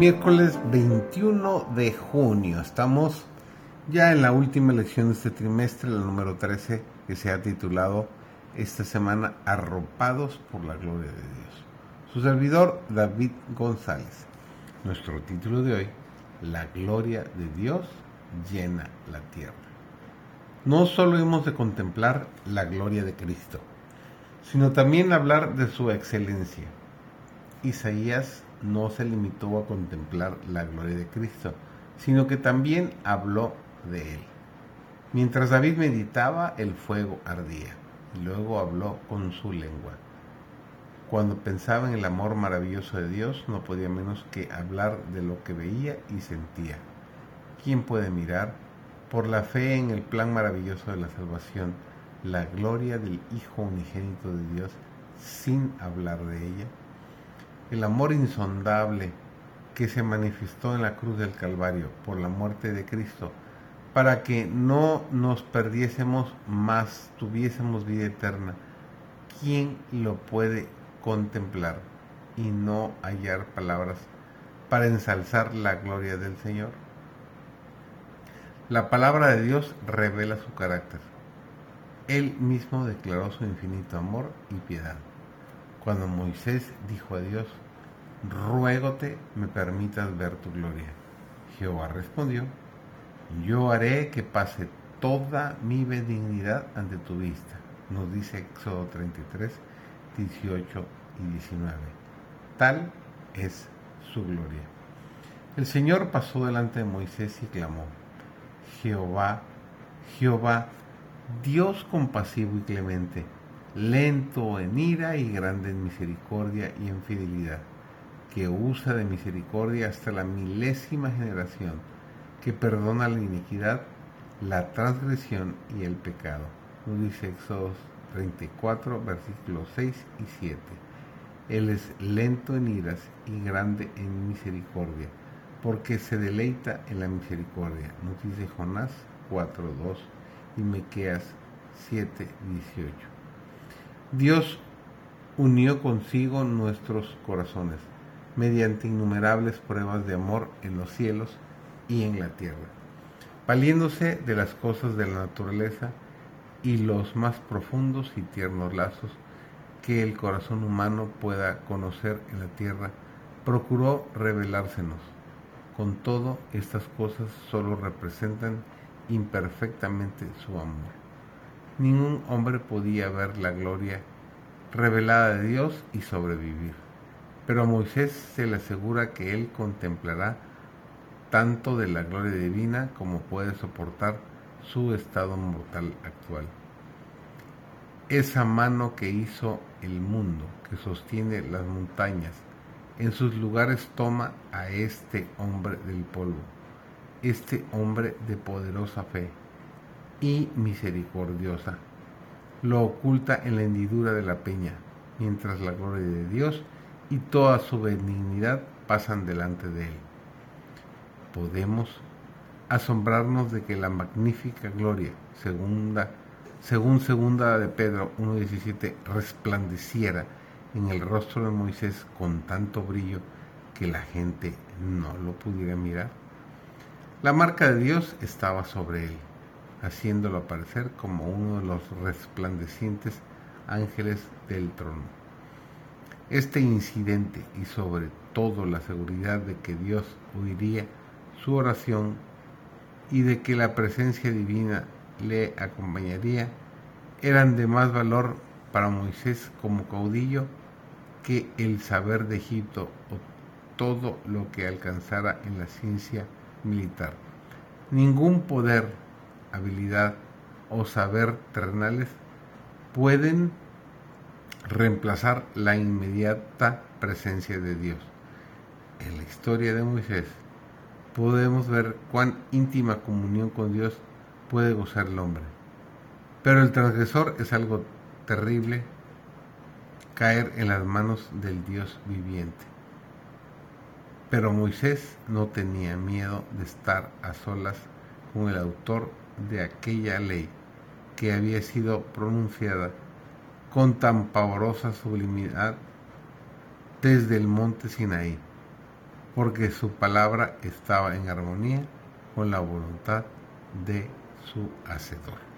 Miércoles 21 de junio. Estamos ya en la última lección de este trimestre, la número 13, que se ha titulado esta semana Arropados por la Gloria de Dios. Su servidor David González. Nuestro título de hoy, La Gloria de Dios llena la tierra. No solo hemos de contemplar la gloria de Cristo, sino también hablar de su excelencia. Isaías no se limitó a contemplar la gloria de Cristo, sino que también habló de él. Mientras David meditaba, el fuego ardía, y luego habló con su lengua. Cuando pensaba en el amor maravilloso de Dios, no podía menos que hablar de lo que veía y sentía. ¿Quién puede mirar, por la fe en el plan maravilloso de la salvación, la gloria del Hijo unigénito de Dios sin hablar de ella? El amor insondable que se manifestó en la cruz del Calvario por la muerte de Cristo, para que no nos perdiésemos más, tuviésemos vida eterna. ¿Quién lo puede contemplar y no hallar palabras para ensalzar la gloria del Señor? La palabra de Dios revela su carácter. Él mismo declaró su infinito amor y piedad. Cuando Moisés dijo a Dios, ruégote me permitas ver tu gloria. Jehová respondió, yo haré que pase toda mi benignidad ante tu vista. Nos dice Éxodo 33, 18 y 19. Tal es su gloria. El Señor pasó delante de Moisés y clamó, Jehová, Jehová, Dios compasivo y clemente, lento en ira y grande en misericordia y en fidelidad que usa de misericordia hasta la milésima generación, que perdona la iniquidad, la transgresión y el pecado. Nos dice Éxodo 34, versículos 6 y 7. Él es lento en iras y grande en misericordia, porque se deleita en la misericordia. Nos dice Jonás 4, 2 y Mequeas 7, 18. Dios unió consigo nuestros corazones mediante innumerables pruebas de amor en los cielos y en la tierra, valiéndose de las cosas de la naturaleza y los más profundos y tiernos lazos que el corazón humano pueda conocer en la tierra, procuró revelársenos. Con todo, estas cosas solo representan imperfectamente su amor. Ningún hombre podía ver la gloria revelada de Dios y sobrevivir. Pero a Moisés se le asegura que él contemplará tanto de la gloria divina como puede soportar su estado mortal actual. Esa mano que hizo el mundo, que sostiene las montañas, en sus lugares toma a este hombre del polvo, este hombre de poderosa fe y misericordiosa. Lo oculta en la hendidura de la peña, mientras la gloria de Dios y toda su benignidad pasan delante de él. Podemos asombrarnos de que la magnífica gloria, segunda, según segunda de Pedro 1.17, resplandeciera en el rostro de Moisés con tanto brillo que la gente no lo pudiera mirar. La marca de Dios estaba sobre él, haciéndolo aparecer como uno de los resplandecientes ángeles del trono. Este incidente y sobre todo la seguridad de que Dios oiría su oración y de que la presencia divina le acompañaría eran de más valor para Moisés como caudillo que el saber de Egipto o todo lo que alcanzara en la ciencia militar. Ningún poder, habilidad o saber terrenales pueden reemplazar la inmediata presencia de Dios. En la historia de Moisés podemos ver cuán íntima comunión con Dios puede gozar el hombre. Pero el transgresor es algo terrible, caer en las manos del Dios viviente. Pero Moisés no tenía miedo de estar a solas con el autor de aquella ley que había sido pronunciada con tan pavorosa sublimidad desde el monte Sinaí. porque su palabra estaba en armonía con la voluntad de su Hacedor.